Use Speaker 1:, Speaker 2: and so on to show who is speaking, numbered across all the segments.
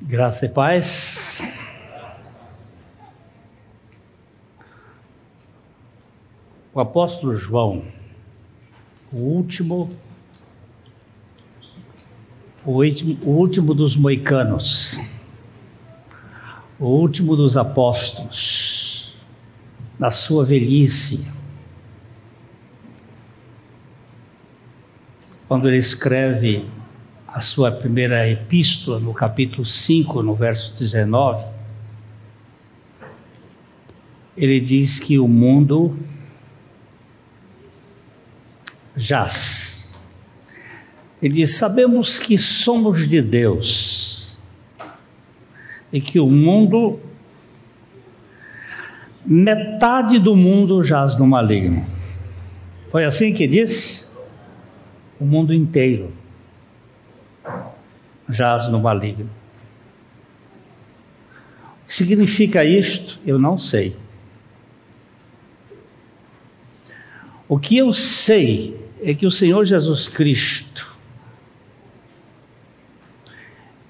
Speaker 1: Graça e paz. O apóstolo João, o último, o último, o último dos moicanos, o último dos apóstolos, na sua velhice, quando ele escreve a sua primeira epístola, no capítulo 5, no verso 19, ele diz que o mundo jaz. Ele diz: Sabemos que somos de Deus e que o mundo, metade do mundo jaz no maligno. Foi assim que disse? O mundo inteiro jaz no maligno. O que significa isto? Eu não sei. O que eu sei é que o Senhor Jesus Cristo,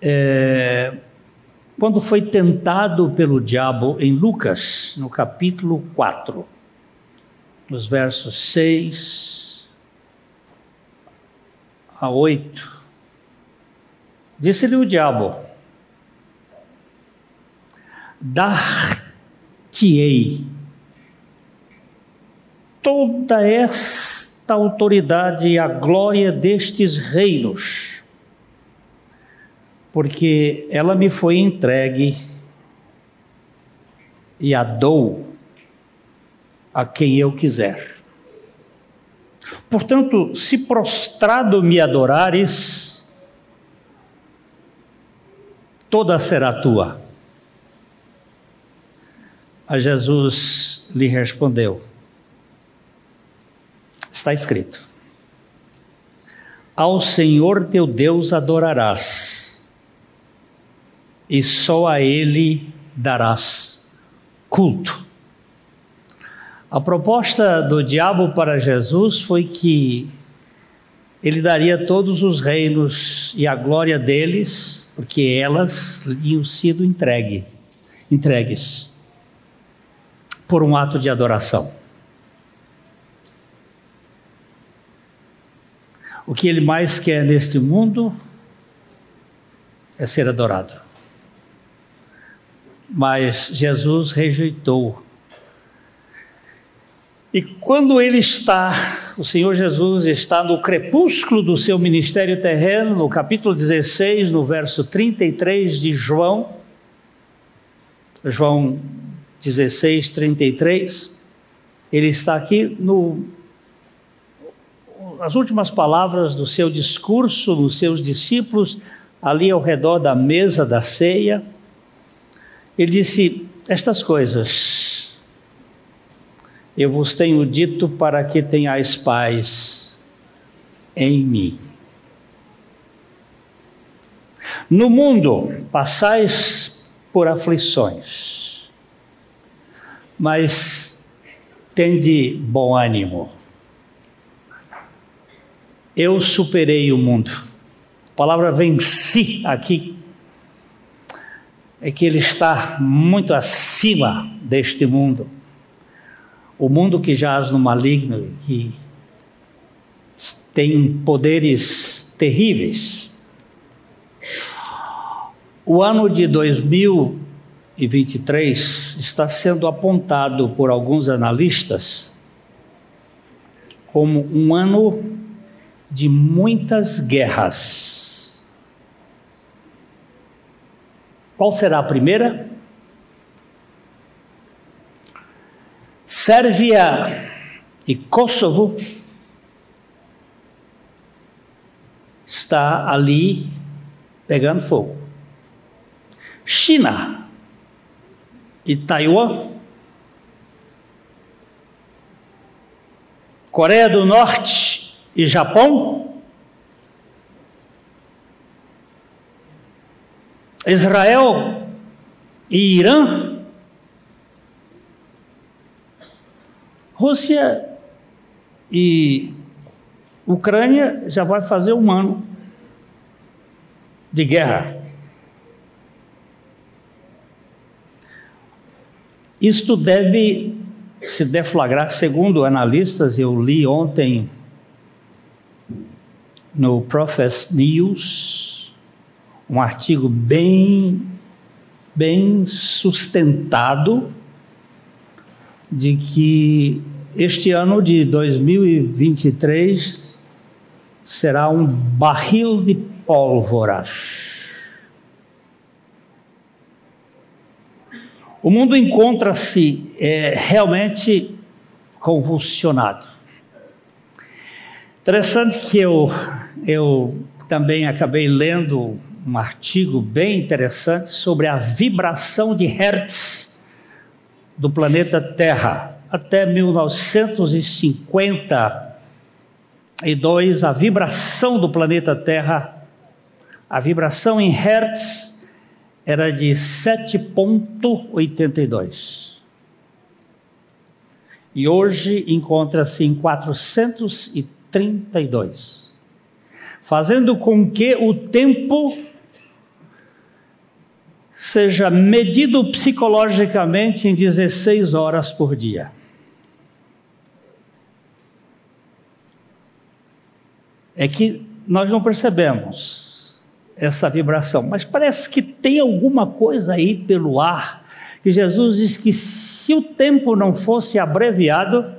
Speaker 1: é, quando foi tentado pelo diabo em Lucas, no capítulo 4, nos versos 6 a 8, Disse-lhe o diabo: Dar-te-ei toda esta autoridade e a glória destes reinos, porque ela me foi entregue e a dou a quem eu quiser. Portanto, se prostrado me adorares, toda será tua. A Jesus lhe respondeu: Está escrito: Ao Senhor teu Deus adorarás, e só a Ele darás culto. A proposta do diabo para Jesus foi que ele daria todos os reinos e a glória deles porque elas tinham sido entregue, entregues por um ato de adoração. O que ele mais quer neste mundo é ser adorado. Mas Jesus rejeitou. E quando ele está o Senhor Jesus está no crepúsculo do seu ministério terreno, no capítulo 16, no verso 33 de João. João 16, 33. Ele está aqui no as últimas palavras do seu discurso nos seus discípulos, ali ao redor da mesa da ceia. Ele disse estas coisas eu vos tenho dito para que tenhais paz em mim. No mundo passais por aflições, mas tende bom ânimo. Eu superei o mundo. A palavra venci aqui é que ele está muito acima deste mundo o mundo que jaz no maligno, que tem poderes terríveis. O ano de 2023 está sendo apontado por alguns analistas como um ano de muitas guerras. Qual será a primeira? Sérvia e Kosovo está ali pegando fogo. China e Taiwan, Coreia do Norte e Japão, Israel e Irã, Rússia e Ucrânia já vai fazer um ano de guerra. Isto deve se deflagrar, segundo analistas, eu li ontem no Profess News um artigo bem bem sustentado de que este ano de 2023 será um barril de pólvora. O mundo encontra-se é, realmente convulsionado. Interessante que eu, eu também acabei lendo um artigo bem interessante sobre a vibração de Hertz do planeta Terra. Até 1952, a vibração do planeta Terra, a vibração em Hertz era de 7,82. E hoje encontra-se em 432, fazendo com que o tempo seja medido psicologicamente em 16 horas por dia. É que nós não percebemos essa vibração, mas parece que tem alguma coisa aí pelo ar, que Jesus diz que se o tempo não fosse abreviado,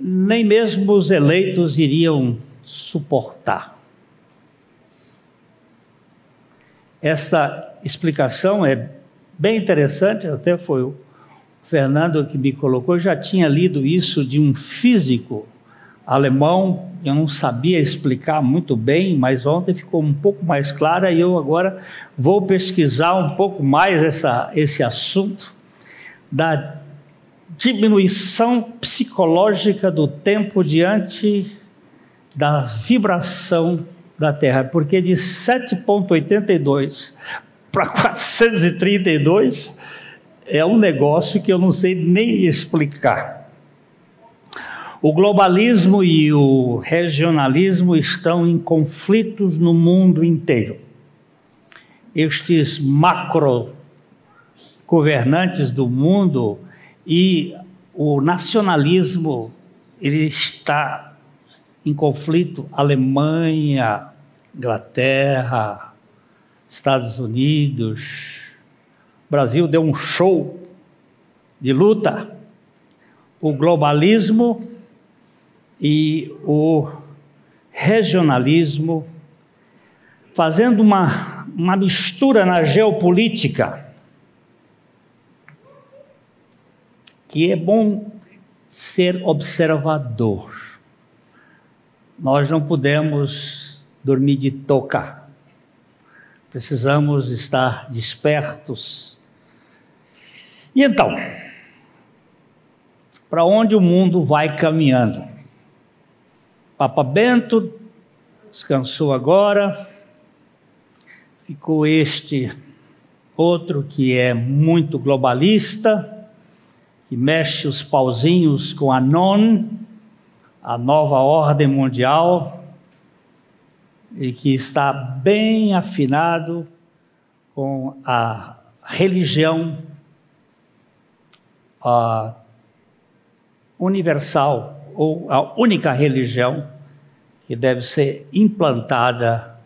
Speaker 1: nem mesmo os eleitos iriam suportar. Esta explicação é bem interessante, até foi o Fernando que me colocou, eu já tinha lido isso de um físico alemão, eu não sabia explicar muito bem, mas ontem ficou um pouco mais clara e eu agora vou pesquisar um pouco mais essa, esse assunto da diminuição psicológica do tempo diante da vibração da Terra, porque de 7,82 para 432 é um negócio que eu não sei nem explicar. O globalismo e o regionalismo estão em conflitos no mundo inteiro. Estes macro governantes do mundo e o nacionalismo ele está em conflito Alemanha, Inglaterra, Estados Unidos. O Brasil deu um show de luta. O globalismo e o regionalismo, fazendo uma, uma mistura na geopolítica, que é bom ser observador. Nós não podemos dormir de toca Precisamos estar despertos. E então, para onde o mundo vai caminhando? Papa Bento descansou agora, ficou este outro que é muito globalista, que mexe os pauzinhos com a NON, a nova ordem mundial, e que está bem afinado com a religião a universal ou a única religião que deve ser implantada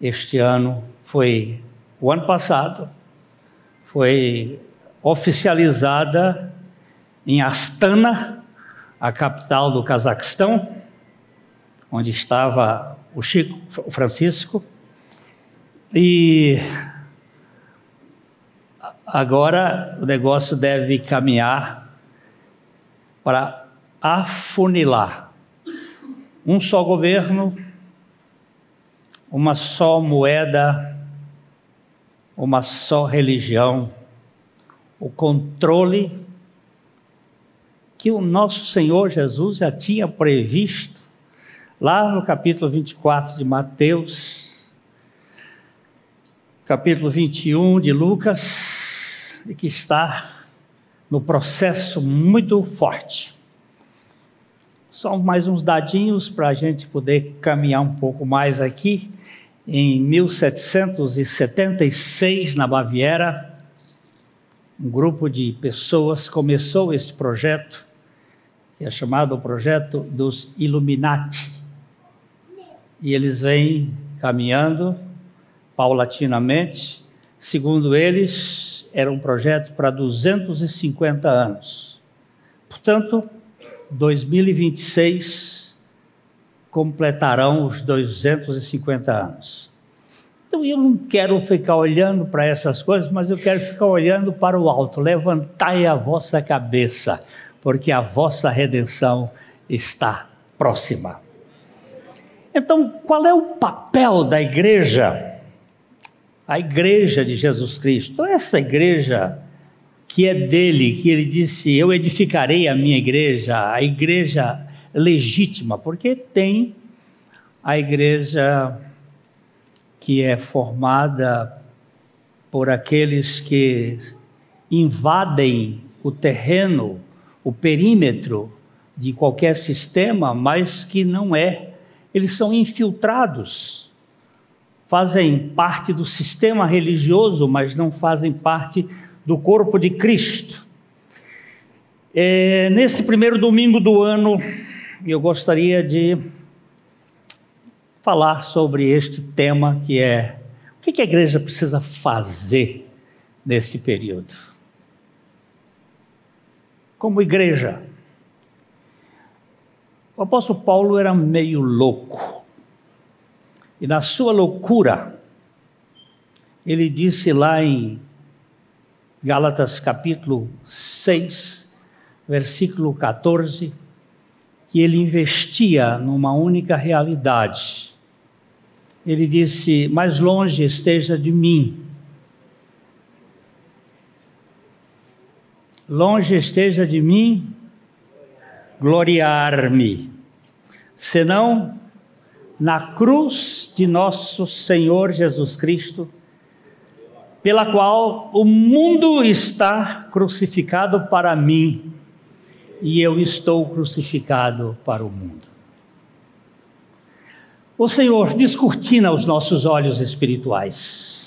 Speaker 1: este ano. Foi o ano passado foi oficializada em Astana, a capital do Cazaquistão, onde estava o Chico, o Francisco, e agora o negócio deve caminhar para afunilar um só governo, uma só moeda, uma só religião, o controle que o nosso Senhor Jesus já tinha previsto lá no capítulo 24 de Mateus, capítulo 21 de Lucas, e que está no processo muito forte. Só mais uns dadinhos para a gente poder caminhar um pouco mais aqui. Em 1776, na Baviera, um grupo de pessoas começou este projeto, que é chamado o projeto dos Illuminati. E eles vêm caminhando paulatinamente. Segundo eles, era um projeto para 250 anos. Portanto, 2026 completarão os 250 anos. Então eu não quero ficar olhando para essas coisas, mas eu quero ficar olhando para o alto. Levantai a vossa cabeça, porque a vossa redenção está próxima. Então, qual é o papel da igreja? A igreja de Jesus Cristo, essa igreja que é dele, que ele disse: Eu edificarei a minha igreja, a igreja legítima, porque tem a igreja que é formada por aqueles que invadem o terreno, o perímetro de qualquer sistema, mas que não é. Eles são infiltrados, fazem parte do sistema religioso, mas não fazem parte do corpo de Cristo. É, nesse primeiro domingo do ano, eu gostaria de falar sobre este tema que é o que a igreja precisa fazer nesse período. Como igreja, o apóstolo Paulo era meio louco. E na sua loucura, ele disse lá em Gálatas capítulo 6, versículo 14, que ele investia numa única realidade ele disse: Mais longe esteja de mim. Longe esteja de mim gloriar-me, senão na cruz de nosso Senhor Jesus Cristo, pela qual o mundo está crucificado para mim e eu estou crucificado para o mundo. O Senhor descortina os nossos olhos espirituais.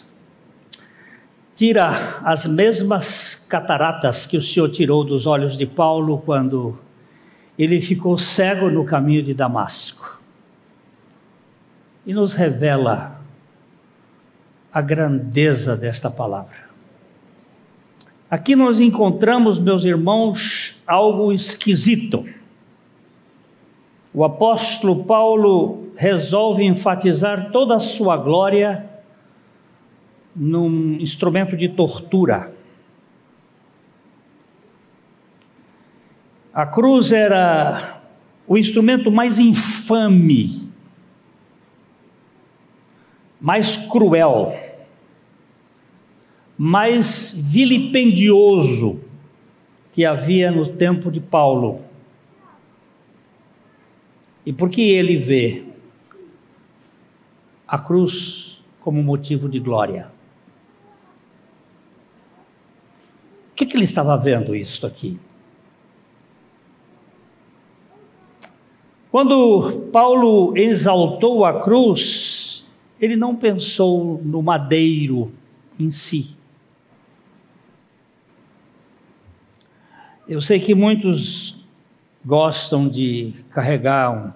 Speaker 1: Tira as mesmas cataratas que o Senhor tirou dos olhos de Paulo quando ele ficou cego no caminho de Damasco. E nos revela a grandeza desta palavra. Aqui nós encontramos, meus irmãos, algo esquisito. O apóstolo Paulo resolve enfatizar toda a sua glória num instrumento de tortura. A cruz era o instrumento mais infame, mais cruel, mais vilipendioso que havia no tempo de Paulo. E por que ele vê a cruz como motivo de glória. O que, que ele estava vendo isso aqui? Quando Paulo exaltou a cruz, ele não pensou no madeiro em si. Eu sei que muitos gostam de carregar um,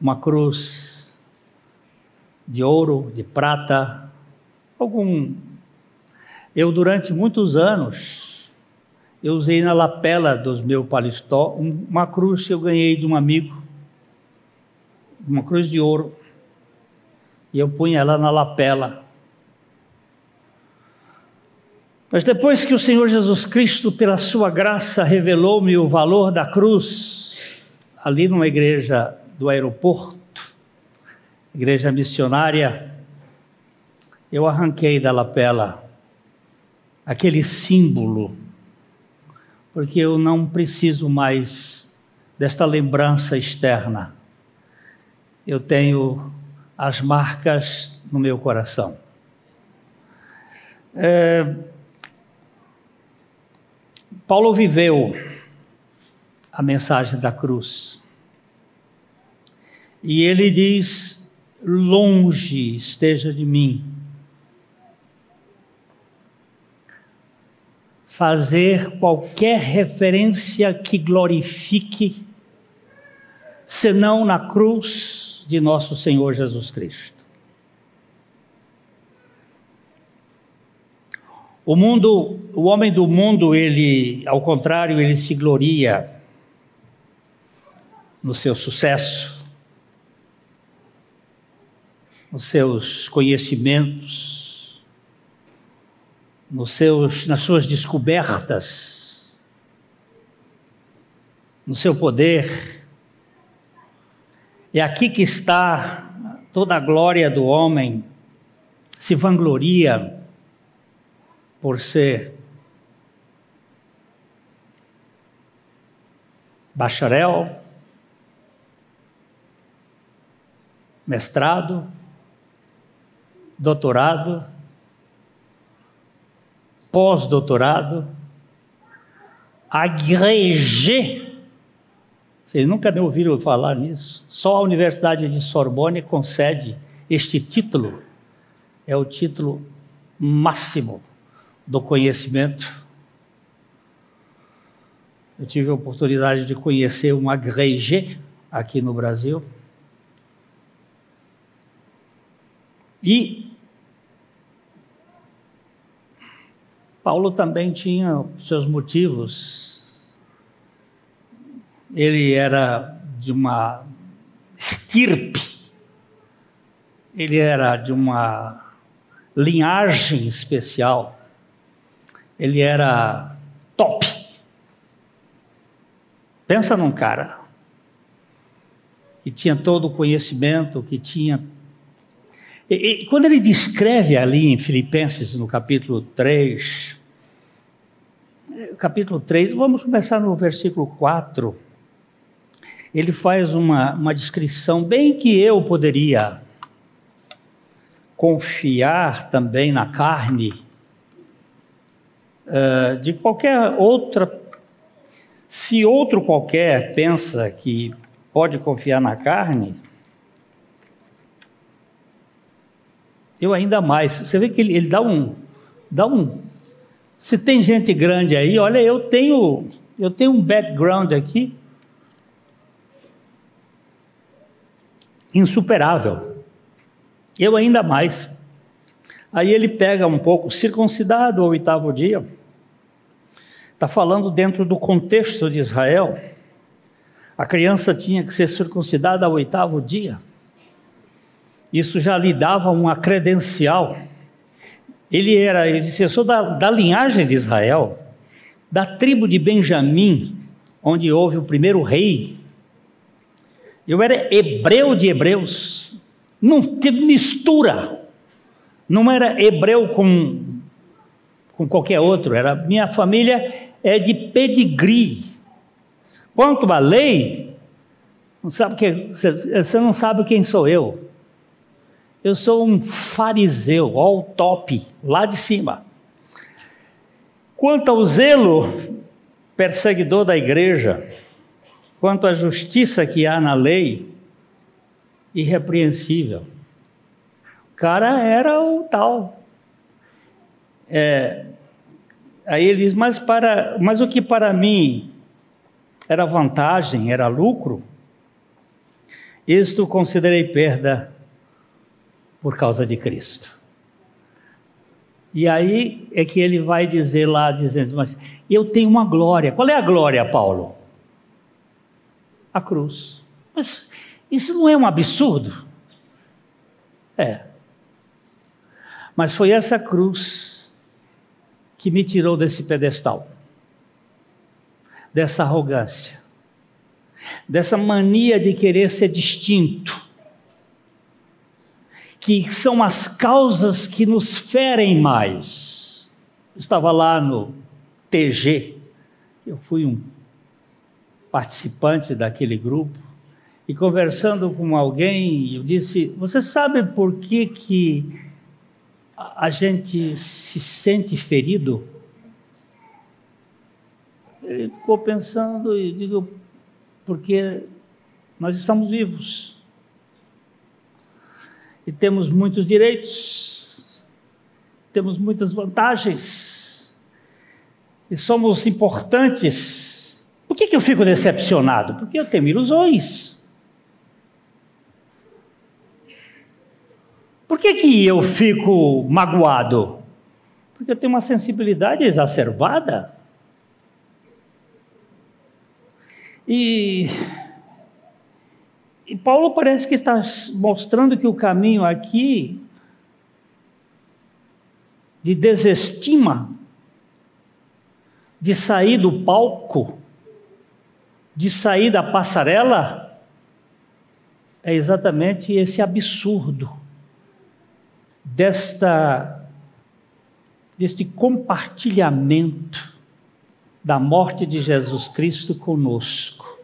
Speaker 1: uma cruz de ouro, de prata, algum. Eu, durante muitos anos, eu usei na lapela dos meus palistó uma cruz que eu ganhei de um amigo, uma cruz de ouro, e eu punha ela na lapela. Mas depois que o Senhor Jesus Cristo, pela sua graça, revelou-me o valor da cruz, ali numa igreja do aeroporto, igreja missionária, eu arranquei da lapela aquele símbolo, porque eu não preciso mais desta lembrança externa. Eu tenho as marcas no meu coração. É, Paulo viveu a mensagem da cruz. E ele diz longe esteja de mim. Fazer qualquer referência que glorifique, senão na cruz de nosso Senhor Jesus Cristo. O mundo, o homem do mundo, ele, ao contrário, ele se gloria no seu sucesso, nos seus conhecimentos, nos seus, nas suas descobertas, no seu poder. É aqui que está toda a glória do homem, se vangloria por ser bacharel, mestrado, doutorado, pós-doutorado, agrégé. Vocês nunca me ouviram falar nisso? Só a Universidade de Sorbonne concede este título. É o título máximo do conhecimento. Eu tive a oportunidade de conhecer um agrégé aqui no Brasil. E Paulo também tinha seus motivos. Ele era de uma estirpe, ele era de uma linhagem especial, ele era top. Pensa num cara que tinha todo o conhecimento, que tinha e, e, quando ele descreve ali em Filipenses, no capítulo 3, capítulo 3, vamos começar no versículo 4. Ele faz uma, uma descrição bem que eu poderia confiar também na carne uh, de qualquer outra. Se outro qualquer pensa que pode confiar na carne, eu ainda mais. Você vê que ele, ele dá um, dá um. Se tem gente grande aí, olha, eu tenho, eu tenho um background aqui insuperável. Eu ainda mais. Aí ele pega um pouco, circuncidado ao oitavo dia. Está falando dentro do contexto de Israel. A criança tinha que ser circuncidada ao oitavo dia. Isso já lhe dava uma credencial. Ele era, ele disse, eu sou da, da linhagem de Israel, da tribo de Benjamim, onde houve o primeiro rei. Eu era hebreu de hebreus. Não teve mistura. Não era hebreu com, com qualquer outro. Era minha família é de pedigree. Quanto à lei, não sabe que, você não sabe quem sou eu. Eu sou um fariseu, ao top, lá de cima. Quanto ao zelo perseguidor da igreja, quanto à justiça que há na lei, irrepreensível. O cara era o tal. É, aí ele diz, mas, para, mas o que para mim era vantagem, era lucro, isto considerei perda por causa de Cristo. E aí é que ele vai dizer lá, dizendo, mas eu tenho uma glória. Qual é a glória, Paulo? A cruz. Mas isso não é um absurdo? É. Mas foi essa cruz que me tirou desse pedestal, dessa arrogância, dessa mania de querer ser distinto, que são as causas que nos ferem mais. estava lá no TG, eu fui um participante daquele grupo, e conversando com alguém, eu disse: Você sabe por que, que a gente se sente ferido? Ele ficou pensando e digo: Porque nós estamos vivos e temos muitos direitos, temos muitas vantagens. e somos importantes, por que, que eu fico decepcionado? Porque eu tenho ilusões. Por que, que eu fico magoado? Porque eu tenho uma sensibilidade exacerbada. E, e Paulo parece que está mostrando que o caminho aqui de desestima, de sair do palco, de sair da passarela, é exatamente esse absurdo desta deste compartilhamento da morte de Jesus Cristo conosco.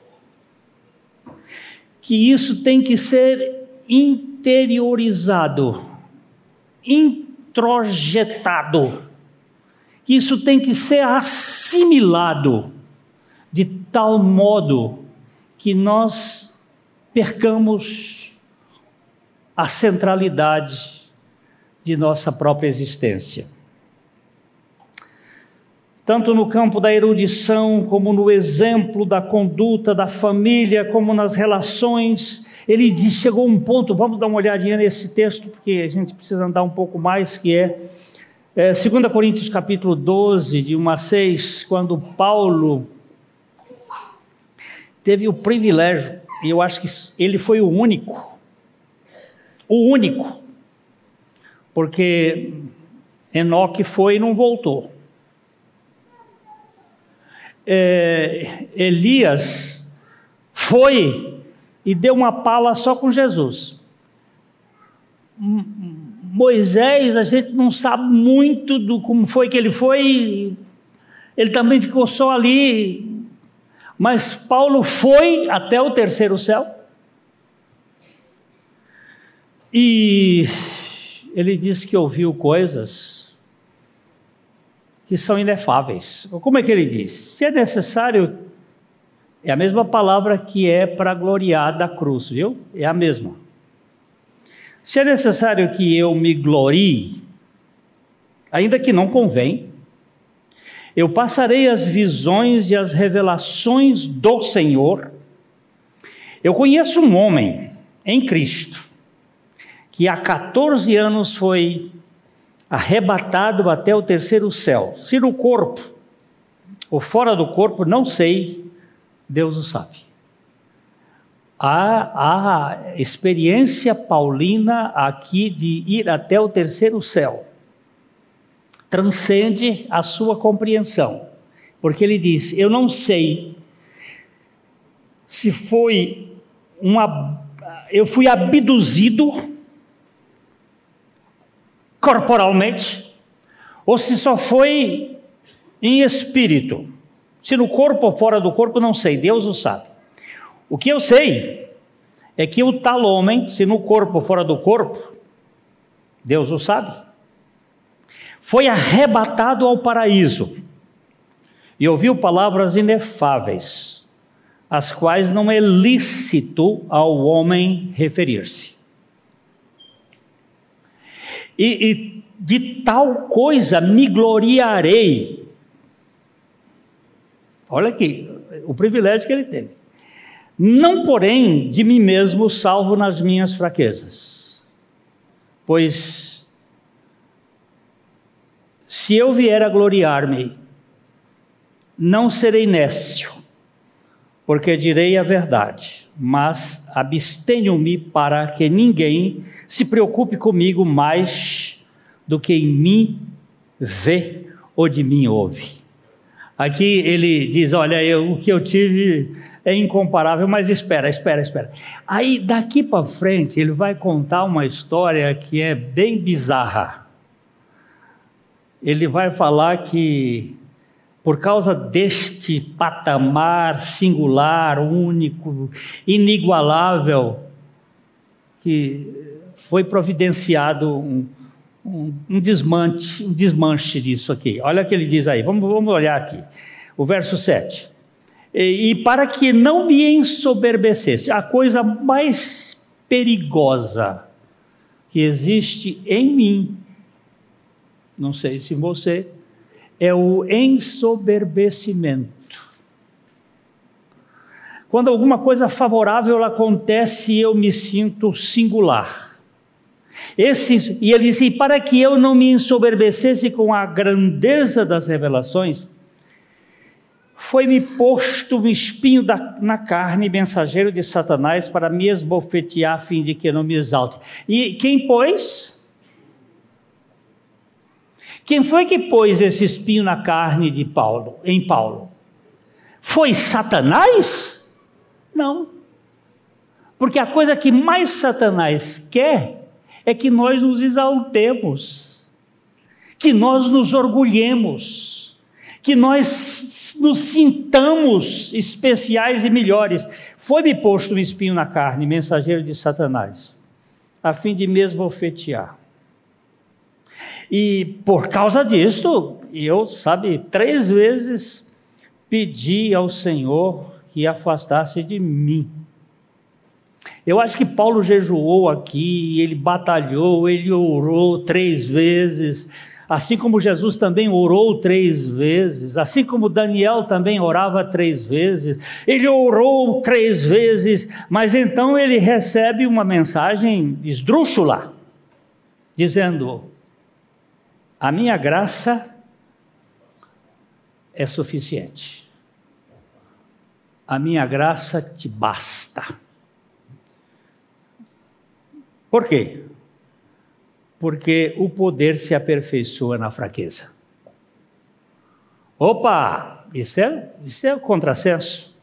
Speaker 1: Que isso tem que ser interiorizado, introjetado, que isso tem que ser assimilado de tal modo que nós percamos a centralidade de nossa própria existência tanto no campo da erudição, como no exemplo da conduta da família, como nas relações. Ele diz, chegou um ponto, vamos dar uma olhadinha nesse texto, porque a gente precisa andar um pouco mais, que é, é 2 Coríntios capítulo 12, de 1 a 6, quando Paulo teve o privilégio, e eu acho que ele foi o único, o único, porque Enoque foi e não voltou é, Elias foi e deu uma pala só com Jesus. Moisés, a gente não sabe muito do como foi que ele foi, ele também ficou só ali. Mas Paulo foi até o terceiro céu. E ele disse que ouviu coisas que são inefáveis. Como é que ele diz? Se é necessário, é a mesma palavra que é para gloriar da cruz, viu? É a mesma. Se é necessário que eu me glorie, ainda que não convém, eu passarei as visões e as revelações do Senhor. Eu conheço um homem em Cristo que há 14 anos foi arrebatado até o terceiro céu. Se no corpo ou fora do corpo, não sei, Deus o sabe. A, a experiência paulina aqui de ir até o terceiro céu transcende a sua compreensão, porque ele diz: Eu não sei se foi uma. Eu fui abduzido corporalmente, ou se só foi em espírito. Se no corpo ou fora do corpo, não sei, Deus o sabe. O que eu sei é que o tal homem, se no corpo ou fora do corpo, Deus o sabe, foi arrebatado ao paraíso e ouviu palavras inefáveis, às quais não é lícito ao homem referir-se. E, e de tal coisa me gloriarei. Olha aqui, o privilégio que ele teve. Não, porém, de mim mesmo salvo nas minhas fraquezas. Pois, se eu vier a gloriar-me, não serei nécio, porque direi a verdade, mas abstenho-me para que ninguém se preocupe comigo mais do que em mim vê ou de mim ouve. Aqui ele diz: Olha, eu, o que eu tive é incomparável, mas espera, espera, espera. Aí daqui para frente ele vai contar uma história que é bem bizarra. Ele vai falar que por causa deste patamar singular, único, inigualável, que foi providenciado um, um, um, um desmanche disso aqui. Olha o que ele diz aí, vamos, vamos olhar aqui. O verso 7. E, e para que não me ensoberbecesse, a coisa mais perigosa que existe em mim, não sei se você, é o ensoberbecimento. Quando alguma coisa favorável acontece, eu me sinto singular. Esse, e ele disse: para que eu não me ensoberbecesse com a grandeza das revelações, foi-me posto um espinho da, na carne, mensageiro de Satanás, para me esbofetear, a fim de que eu não me exalte. E quem pôs? Quem foi que pôs esse espinho na carne de Paulo, em Paulo? Foi Satanás? Não. Porque a coisa que mais Satanás quer é que nós nos exaltemos, que nós nos orgulhemos, que nós nos sintamos especiais e melhores. Foi-me posto um espinho na carne, mensageiro de Satanás, a fim de me esbofetear. E por causa disto, eu, sabe, três vezes pedi ao Senhor que afastasse de mim. Eu acho que Paulo jejuou aqui, ele batalhou, ele orou três vezes, assim como Jesus também orou três vezes, assim como Daniel também orava três vezes, ele orou três vezes, mas então ele recebe uma mensagem esdrúxula, dizendo: a minha graça é suficiente. A minha graça te basta. Por quê? Porque o poder se aperfeiçoa na fraqueza. Opa, isso é, isso é contrassenso.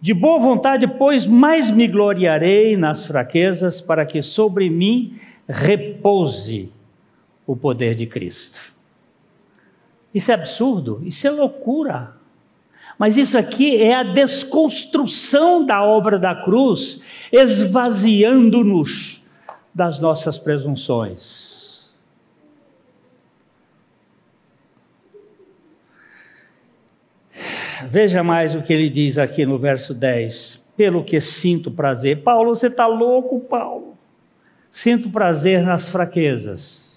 Speaker 1: De boa vontade, pois, mais me gloriarei nas fraquezas, para que sobre mim repouse o poder de Cristo. Isso é absurdo, isso é loucura. Mas isso aqui é a desconstrução da obra da cruz, esvaziando-nos das nossas presunções. Veja mais o que ele diz aqui no verso 10. Pelo que sinto prazer. Paulo, você está louco, Paulo? Sinto prazer nas fraquezas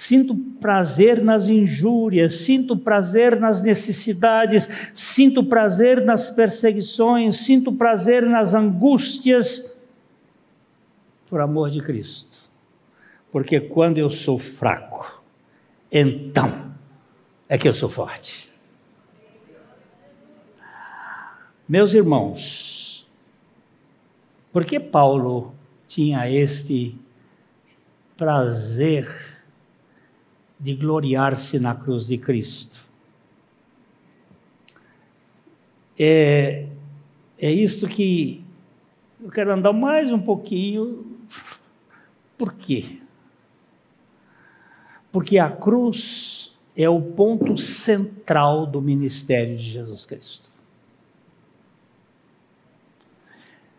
Speaker 1: Sinto prazer nas injúrias, sinto prazer nas necessidades, sinto prazer nas perseguições, sinto prazer nas angústias, por amor de Cristo. Porque quando eu sou fraco, então é que eu sou forte. Meus irmãos, por que Paulo tinha este prazer de gloriar-se na cruz de Cristo. É, é isto que eu quero andar mais um pouquinho. Por quê? Porque a cruz é o ponto central do ministério de Jesus Cristo.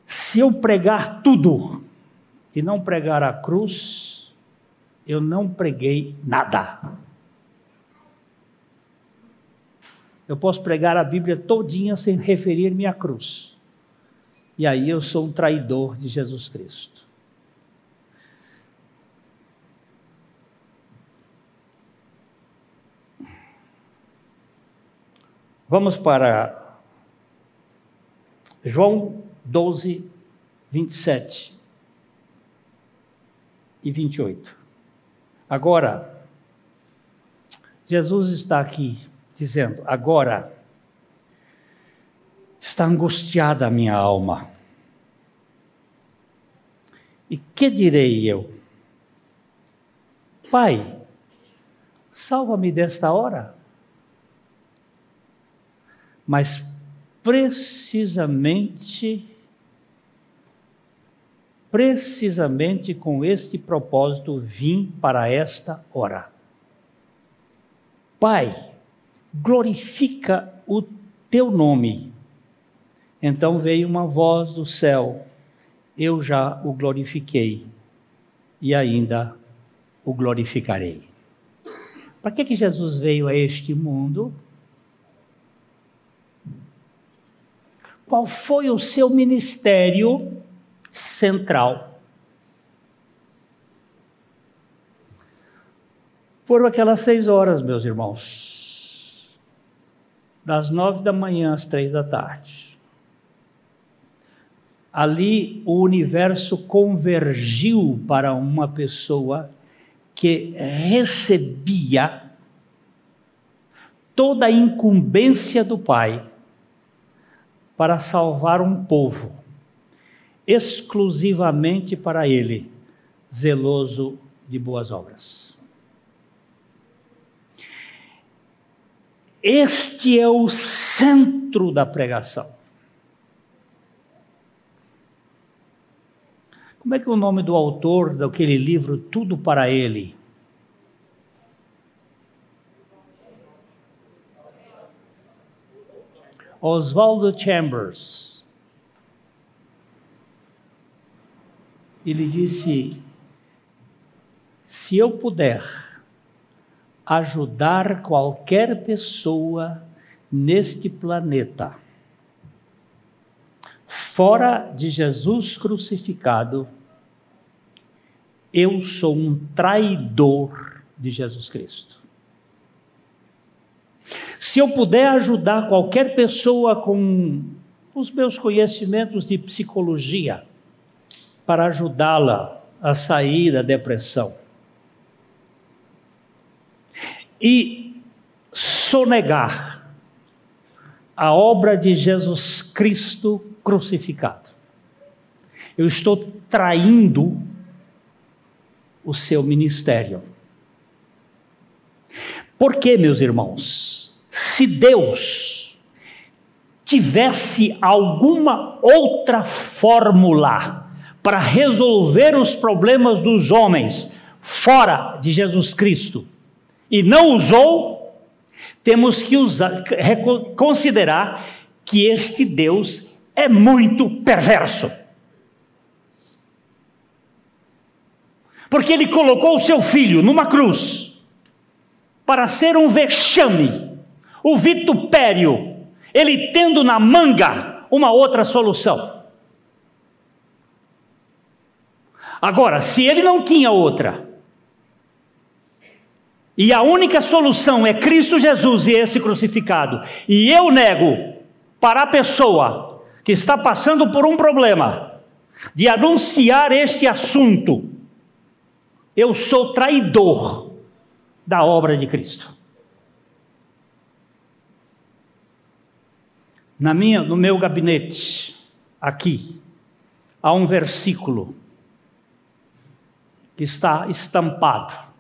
Speaker 1: Se eu pregar tudo e não pregar a cruz, eu não preguei nada. Eu posso pregar a Bíblia todinha sem referir-me à cruz. E aí eu sou um traidor de Jesus Cristo. Vamos para João 12, 27 e 28. Agora, Jesus está aqui dizendo: agora está angustiada a minha alma. E que direi eu? Pai, salva-me desta hora. Mas precisamente precisamente com este propósito vim para esta hora. Pai, glorifica o teu nome. Então veio uma voz do céu: Eu já o glorifiquei e ainda o glorificarei. Para que, que Jesus veio a este mundo? Qual foi o seu ministério? central. Foram aquelas seis horas, meus irmãos, das nove da manhã às três da tarde. Ali o universo convergiu para uma pessoa que recebia toda a incumbência do Pai para salvar um povo, exclusivamente para Ele, zeloso de boas obras. Este é o centro da pregação. Como é que é o nome do autor daquele livro Tudo para Ele? Oswaldo Chambers. Ele disse: se eu puder ajudar qualquer pessoa neste planeta, fora de Jesus crucificado, eu sou um traidor de Jesus Cristo. Se eu puder ajudar qualquer pessoa com os meus conhecimentos de psicologia, para ajudá-la a sair da depressão, e sonegar a obra de Jesus Cristo crucificado. Eu estou traindo o seu ministério. Por quê, meus irmãos? Se Deus tivesse alguma outra fórmula para resolver os problemas dos homens fora de Jesus Cristo, e não usou, temos que usar, considerar que este Deus é muito perverso. Porque ele colocou o seu filho numa cruz para ser um vexame, o vitupério, ele tendo na manga uma outra solução. Agora, se ele não tinha outra, e a única solução é Cristo Jesus e esse crucificado. E eu nego para a pessoa que está passando por um problema de anunciar este assunto. Eu sou traidor da obra de Cristo. Na minha, no meu gabinete, aqui, há um versículo que está estampado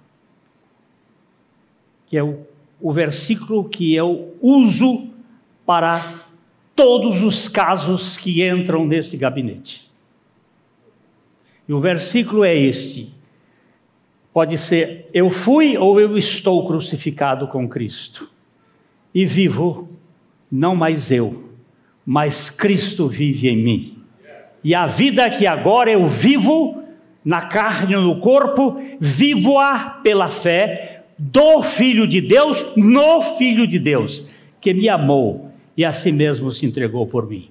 Speaker 1: que é o, o versículo que eu uso para todos os casos que entram nesse gabinete. E o versículo é este. Pode ser eu fui ou eu estou crucificado com Cristo. E vivo, não mais eu, mas Cristo vive em mim. E a vida que agora eu vivo na carne, no corpo, vivo-a pela fé do Filho de Deus no Filho de Deus, que me amou e a si mesmo se entregou por mim.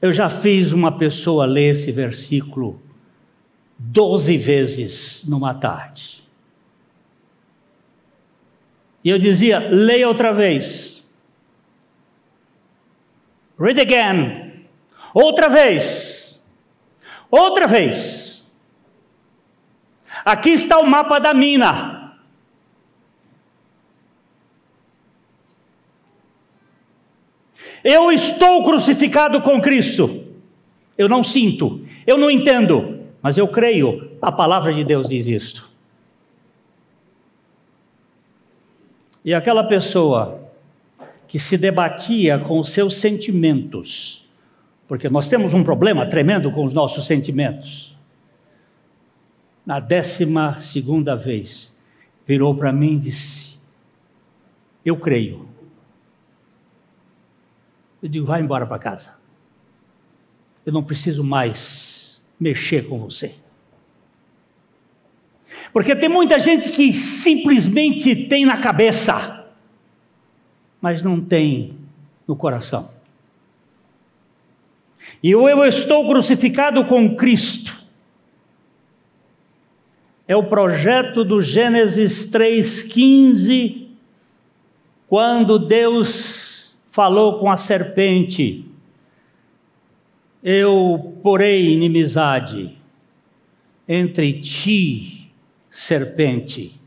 Speaker 1: Eu já fiz uma pessoa ler esse versículo doze vezes numa tarde. E eu dizia, leia outra vez. Read again. Outra vez. Outra vez. Aqui está o mapa da mina. Eu estou crucificado com Cristo. Eu não sinto, eu não entendo, mas eu creio. A palavra de Deus diz isto. E aquela pessoa que se debatia com os seus sentimentos, porque nós temos um problema tremendo com os nossos sentimentos na décima segunda vez, virou para mim e disse: Eu creio. Eu digo: vai embora para casa. Eu não preciso mais mexer com você. Porque tem muita gente que simplesmente tem na cabeça, mas não tem no coração. E eu, eu estou crucificado com Cristo é o projeto do Gênesis 3,15, quando Deus falou com a serpente: Eu porei inimizade entre ti, serpente,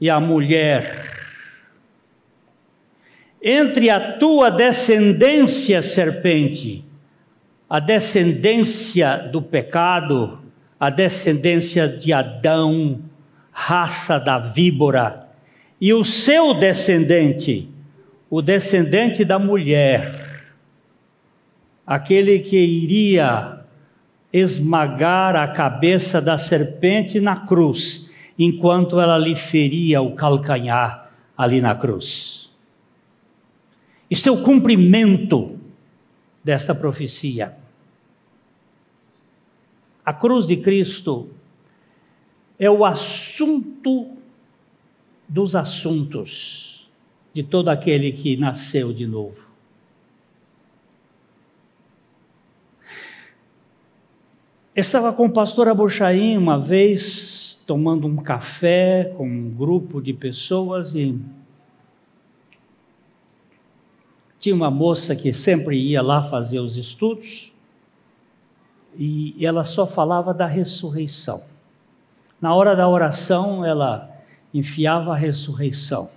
Speaker 1: e a mulher, entre a tua descendência, serpente, a descendência do pecado, a descendência de Adão, raça da víbora, e o seu descendente, o descendente da mulher, aquele que iria esmagar a cabeça da serpente na cruz, enquanto ela lhe feria o calcanhar ali na cruz. Isto é o cumprimento desta profecia. A cruz de Cristo é o assunto dos assuntos de todo aquele que nasceu de novo. Estava com o pastor Abuchaim uma vez tomando um café com um grupo de pessoas e tinha uma moça que sempre ia lá fazer os estudos e ela só falava da ressurreição. Na hora da oração, ela enfiava a ressurreição.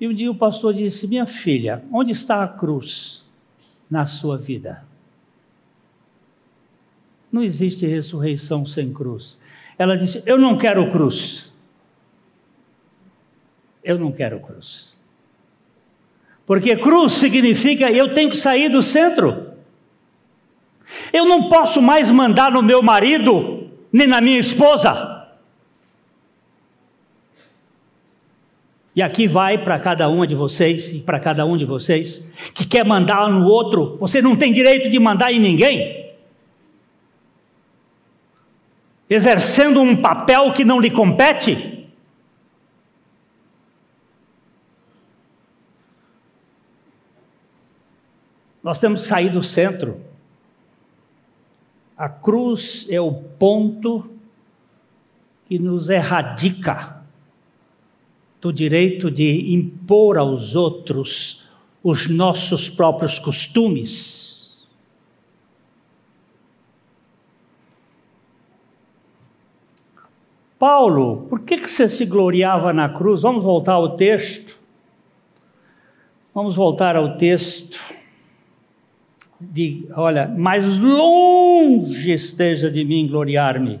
Speaker 1: E um dia o pastor disse: Minha filha, onde está a cruz na sua vida? Não existe ressurreição sem cruz. Ela disse: Eu não quero cruz. Eu não quero cruz. Porque cruz significa eu tenho que sair do centro. Eu não posso mais mandar no meu marido, nem na minha esposa. E aqui vai para cada uma de vocês e para cada um de vocês que quer mandar no outro, você não tem direito de mandar em ninguém. Exercendo um papel que não lhe compete. Nós temos que sair do centro. A cruz é o ponto que nos erradica do direito de impor aos outros os nossos próprios costumes. Paulo, por que, que você se gloriava na cruz? Vamos voltar ao texto. Vamos voltar ao texto de, olha, mais longe esteja de mim gloriar-me,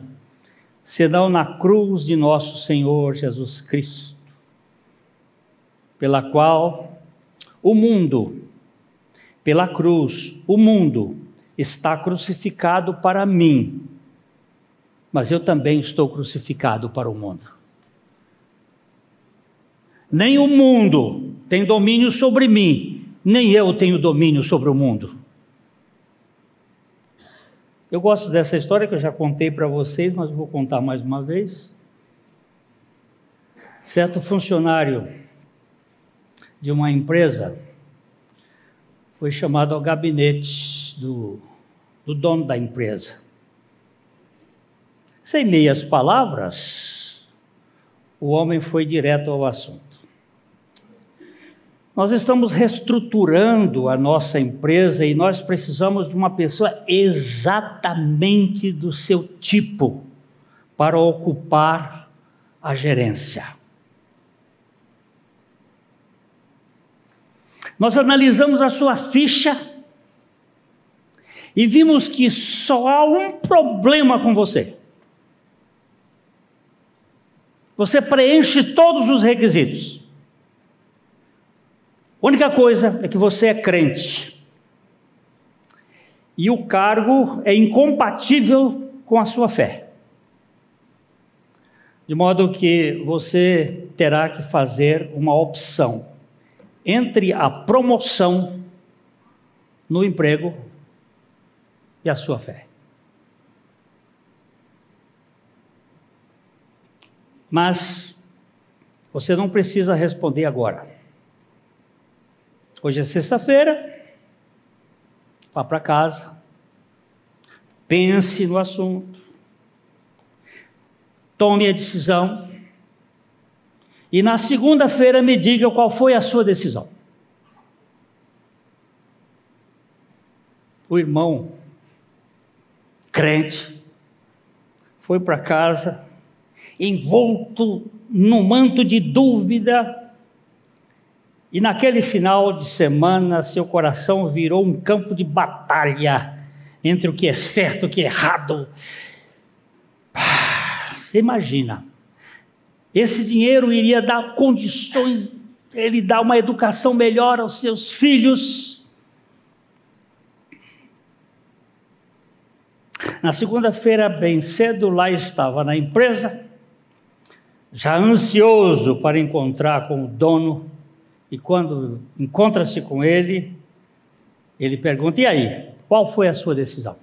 Speaker 1: senão na cruz de nosso Senhor Jesus Cristo, pela qual o mundo, pela cruz, o mundo está crucificado para mim, mas eu também estou crucificado para o mundo. Nem o mundo tem domínio sobre mim, nem eu tenho domínio sobre o mundo. Eu gosto dessa história que eu já contei para vocês, mas vou contar mais uma vez. Certo funcionário de uma empresa foi chamado ao gabinete do, do dono da empresa. Sem meias palavras, o homem foi direto ao assunto. Nós estamos reestruturando a nossa empresa e nós precisamos de uma pessoa exatamente do seu tipo para ocupar a gerência. Nós analisamos a sua ficha e vimos que só há um problema com você. Você preenche todos os requisitos. A única coisa é que você é crente. E o cargo é incompatível com a sua fé. De modo que você terá que fazer uma opção entre a promoção no emprego e a sua fé. Mas você não precisa responder agora. Hoje é sexta-feira, vá para casa, pense no assunto. tome a decisão e na segunda-feira me diga qual foi a sua decisão. O irmão, crente, foi para casa, envolto num manto de dúvida, e naquele final de semana seu coração virou um campo de batalha entre o que é certo e o que é errado. Ah, você imagina, esse dinheiro iria dar condições, ele dar uma educação melhor aos seus filhos. Na segunda-feira, bem cedo, lá estava na empresa, já ansioso para encontrar com o dono, e quando encontra-se com ele, ele pergunta: E aí, qual foi a sua decisão?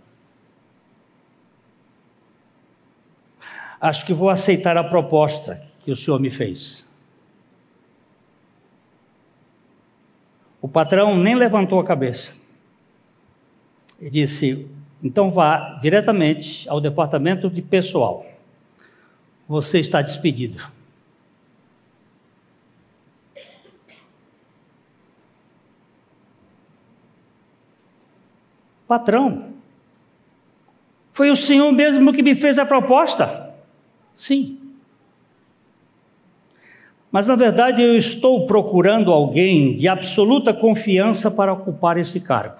Speaker 1: Acho que vou aceitar a proposta que o senhor me fez. O patrão nem levantou a cabeça. E disse: então vá diretamente ao departamento de pessoal. Você está despedido. Patrão, foi o senhor mesmo que me fez a proposta? Sim. Mas na verdade eu estou procurando alguém de absoluta confiança para ocupar esse cargo.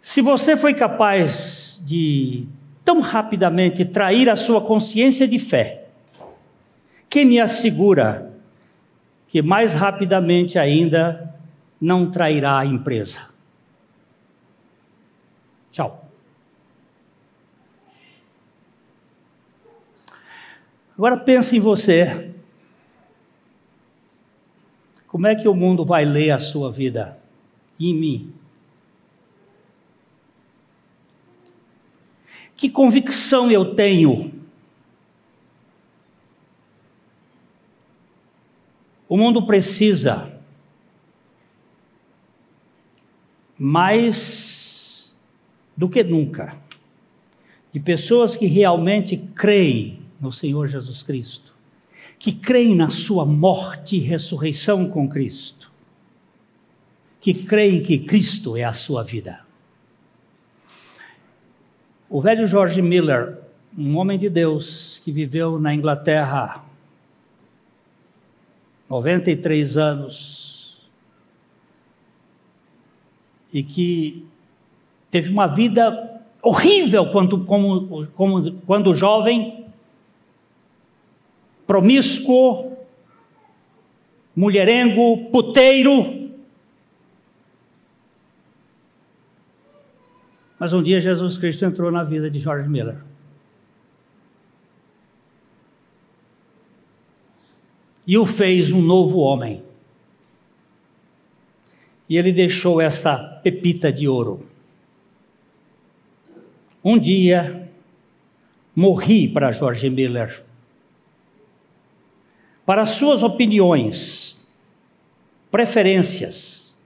Speaker 1: Se você foi capaz de tão rapidamente trair a sua consciência de fé, quem me assegura que mais rapidamente ainda não trairá a empresa? Tchau. Agora pense em você. Como é que o mundo vai ler a sua vida? Em mim. Que convicção eu tenho? O mundo precisa mais do que nunca de pessoas que realmente creem no Senhor Jesus Cristo, que creem na sua morte e ressurreição com Cristo, que creem que Cristo é a sua vida. O velho George Miller, um homem de Deus que viveu na Inglaterra 93 anos e que teve uma vida horrível quando, como, como, quando jovem, promíscuo, mulherengo, puteiro. Mas um dia Jesus Cristo entrou na vida de George Miller. E o fez um novo homem. E ele deixou esta pepita de ouro. Um dia, morri para George Miller para suas opiniões, preferências,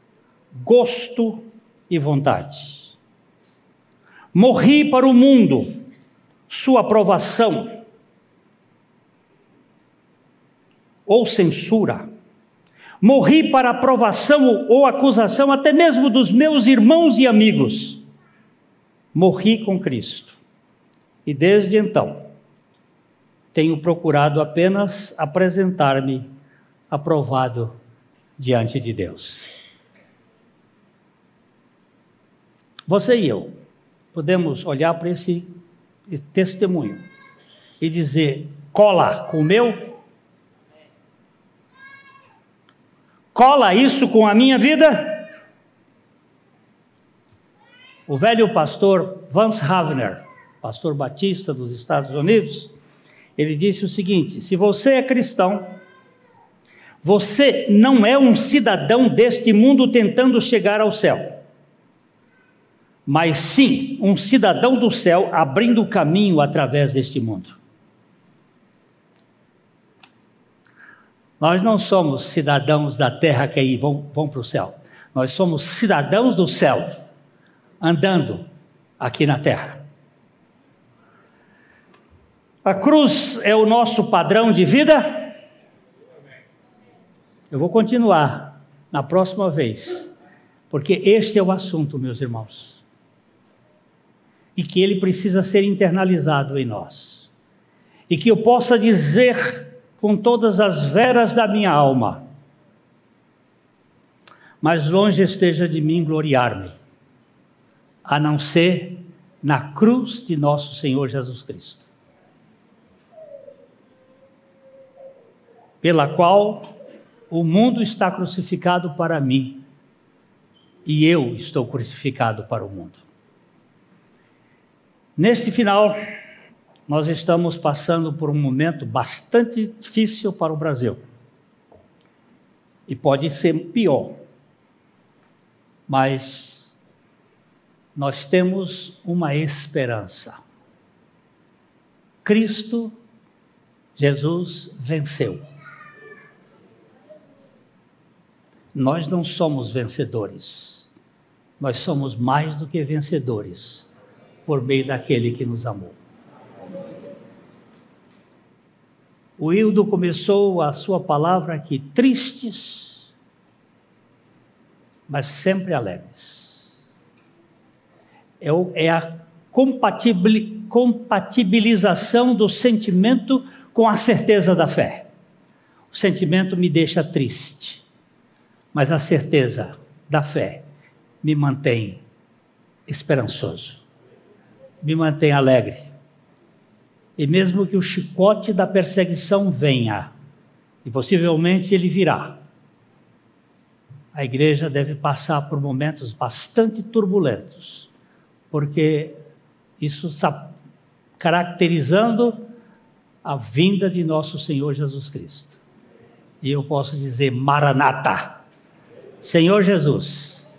Speaker 1: gosto e vontade. Morri para o mundo, sua aprovação ou censura. Morri para aprovação ou acusação até mesmo dos meus irmãos e amigos. Morri com Cristo. E desde então, tenho procurado apenas apresentar-me aprovado diante de Deus. Você e eu podemos olhar para esse testemunho e dizer: cola com o meu? Cola isto com a minha vida? O velho pastor Vance Havner, pastor batista dos Estados Unidos, ele disse o seguinte: se você é cristão, você não é um cidadão deste mundo tentando chegar ao céu, mas sim um cidadão do céu abrindo caminho através deste mundo. Nós não somos cidadãos da terra que aí vão, vão para o céu. Nós somos cidadãos do céu, andando aqui na terra. A cruz é o nosso padrão de vida? Eu vou continuar na próxima vez, porque este é o assunto, meus irmãos. E que ele precisa ser internalizado em nós. E que eu possa dizer com todas as veras da minha alma: mas longe esteja de mim gloriar-me, a não ser na cruz de nosso Senhor Jesus Cristo. pela qual o mundo está crucificado para mim e eu estou crucificado para o mundo. Neste final, nós estamos passando por um momento bastante difícil para o Brasil. E pode ser pior. Mas nós temos uma esperança. Cristo, Jesus venceu. Nós não somos vencedores. Nós somos mais do que vencedores por meio daquele que nos amou. O Hildo começou a sua palavra aqui tristes, mas sempre alegres. É, é a compatibilização do sentimento com a certeza da fé. O sentimento me deixa triste mas a certeza da fé me mantém esperançoso, me mantém alegre. E mesmo que o chicote da perseguição venha, e possivelmente ele virá, a igreja deve passar por momentos bastante turbulentos, porque isso está caracterizando a vinda de nosso Senhor Jesus Cristo. E eu posso dizer, Maranata Senhor Jesus,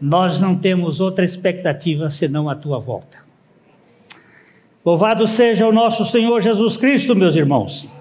Speaker 1: nós não temos outra expectativa senão a tua volta. Louvado seja o nosso Senhor Jesus Cristo, meus irmãos.